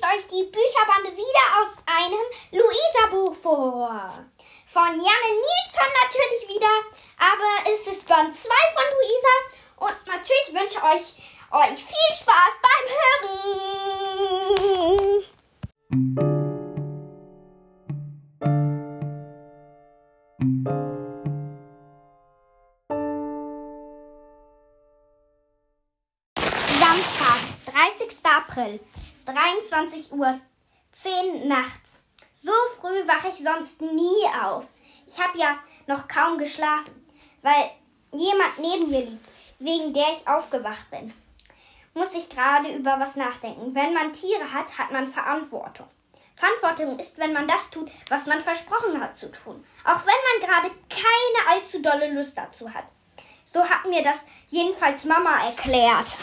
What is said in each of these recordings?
liest euch die Bücherbande wieder aus einem Luisa-Buch vor. Von Janne Nilsson natürlich wieder, aber es ist Band 2 von Luisa und natürlich wünsche ich euch, euch viel Spaß beim Hören. Samstag, 30. April, 23 Uhr, 10 nachts. So früh wache ich sonst nie auf. Ich habe ja noch kaum geschlafen, weil jemand neben mir liegt, wegen der ich aufgewacht bin. Muss ich gerade über was nachdenken. Wenn man Tiere hat, hat man Verantwortung. Verantwortung ist, wenn man das tut, was man versprochen hat zu tun. Auch wenn man gerade keine allzu dolle Lust dazu hat. So hat mir das jedenfalls Mama erklärt.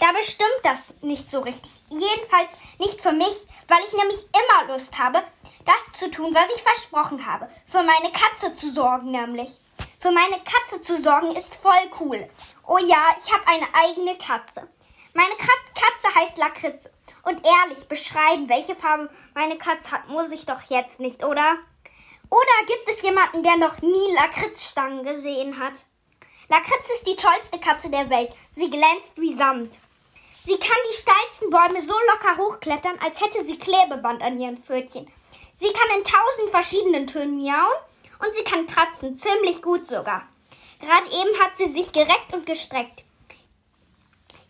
Dabei stimmt das nicht so richtig. Jedenfalls nicht für mich, weil ich nämlich immer Lust habe, das zu tun, was ich versprochen habe. Für meine Katze zu sorgen nämlich. Für meine Katze zu sorgen ist voll cool. Oh ja, ich habe eine eigene Katze. Meine Katze heißt Lakritze. Und ehrlich, beschreiben, welche Farbe meine Katze hat, muss ich doch jetzt nicht, oder? Oder gibt es jemanden, der noch nie Lakritzstangen gesehen hat? Lakritz ist die tollste Katze der Welt. Sie glänzt wie Samt. Sie kann die steilsten Bäume so locker hochklettern, als hätte sie Klebeband an ihren Pfötchen. Sie kann in tausend verschiedenen Tönen miauen und sie kann kratzen, ziemlich gut sogar. Gerade eben hat sie sich gereckt und gestreckt.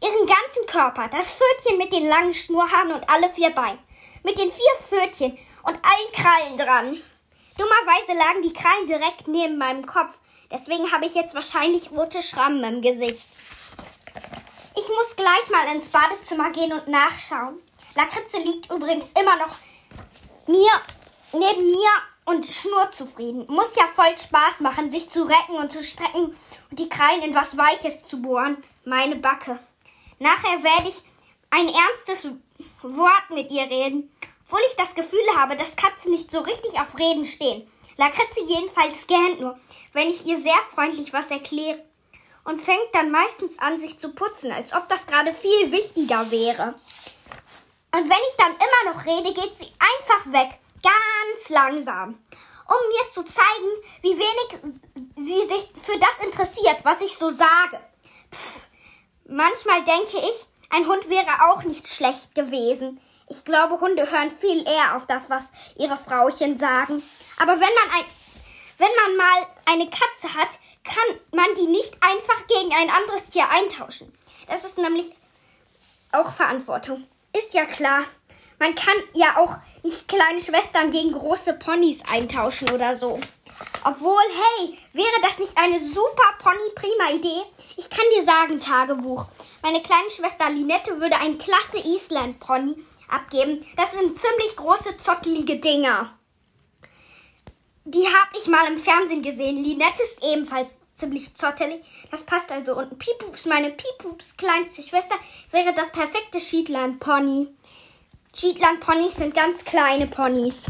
Ihren ganzen Körper, das Pfötchen mit den langen Schnurhaaren und alle vier Beine, mit den vier Pfötchen und allen Krallen dran. Dummerweise lagen die Krallen direkt neben meinem Kopf, deswegen habe ich jetzt wahrscheinlich rote Schrammen im Gesicht. Ich muss gleich mal ins Badezimmer gehen und nachschauen. Lakritze liegt übrigens immer noch mir, neben mir und schnurzufrieden. Muss ja voll Spaß machen, sich zu recken und zu strecken und die Krallen in was Weiches zu bohren. Meine Backe. Nachher werde ich ein ernstes Wort mit ihr reden, obwohl ich das Gefühl habe, dass Katzen nicht so richtig auf Reden stehen. Lakritze jedenfalls scannt nur, wenn ich ihr sehr freundlich was erkläre und fängt dann meistens an, sich zu putzen, als ob das gerade viel wichtiger wäre. Und wenn ich dann immer noch rede, geht sie einfach weg, ganz langsam, um mir zu zeigen, wie wenig sie sich für das interessiert, was ich so sage. Pff, manchmal denke ich, ein Hund wäre auch nicht schlecht gewesen. Ich glaube, Hunde hören viel eher auf das, was ihre Frauchen sagen. Aber wenn man ein, wenn man mal eine Katze hat, kann man die nicht einfach gegen ein anderes Tier eintauschen. Das ist nämlich auch Verantwortung. Ist ja klar. Man kann ja auch nicht kleine Schwestern gegen große Ponys eintauschen oder so. Obwohl, hey, wäre das nicht eine super Pony-Prima-Idee? Ich kann dir sagen, Tagebuch. Meine kleine Schwester Linette würde einen klasse Island-Pony abgeben. Das sind ziemlich große, zottelige Dinger. Die habe ich mal im Fernsehen gesehen. Linette ist ebenfalls ziemlich zottelig. Das passt also. Und Pipups, meine Pipups kleinste Schwester, wäre das perfekte Shetland-Pony. Shetland-Ponys sind ganz kleine Ponys.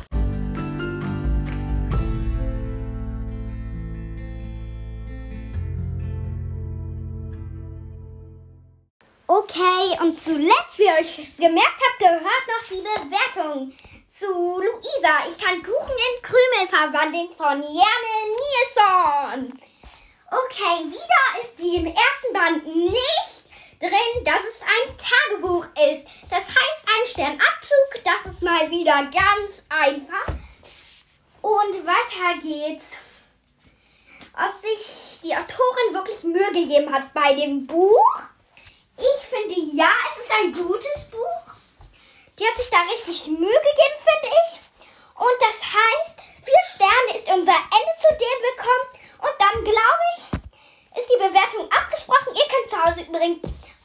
Okay, und zuletzt, wie ihr euch gemerkt habt, gehört noch die Bewertung zu Luisa. Ich kann Kuchen in Krümel verwandeln von Janne Nilsson. Okay, wieder ist wie im ersten Band nicht drin, dass es ein Tagebuch ist. Das heißt ein Sternabzug. Das ist mal wieder ganz einfach. Und weiter geht's. Ob sich die Autorin wirklich Mühe gegeben hat bei dem Buch? Ich finde ja, es ist ein gutes Buch. Die hat sich da richtig Mühe gegeben, finde ich. Und das heißt, vier Sterne ist unser Ende, zu dem wir kommen. Und dann, glaube ich, ist die Bewertung abgesprochen. Ihr könnt zu Hause übrigens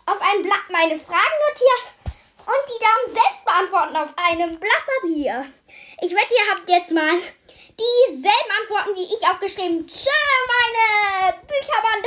auf einem Blatt meine Fragen notieren und die dann selbst beantworten auf einem Blatt Papier. Ich wette, ihr habt jetzt mal dieselben Antworten wie ich aufgeschrieben. Tschö, meine Bücherbande-Fans!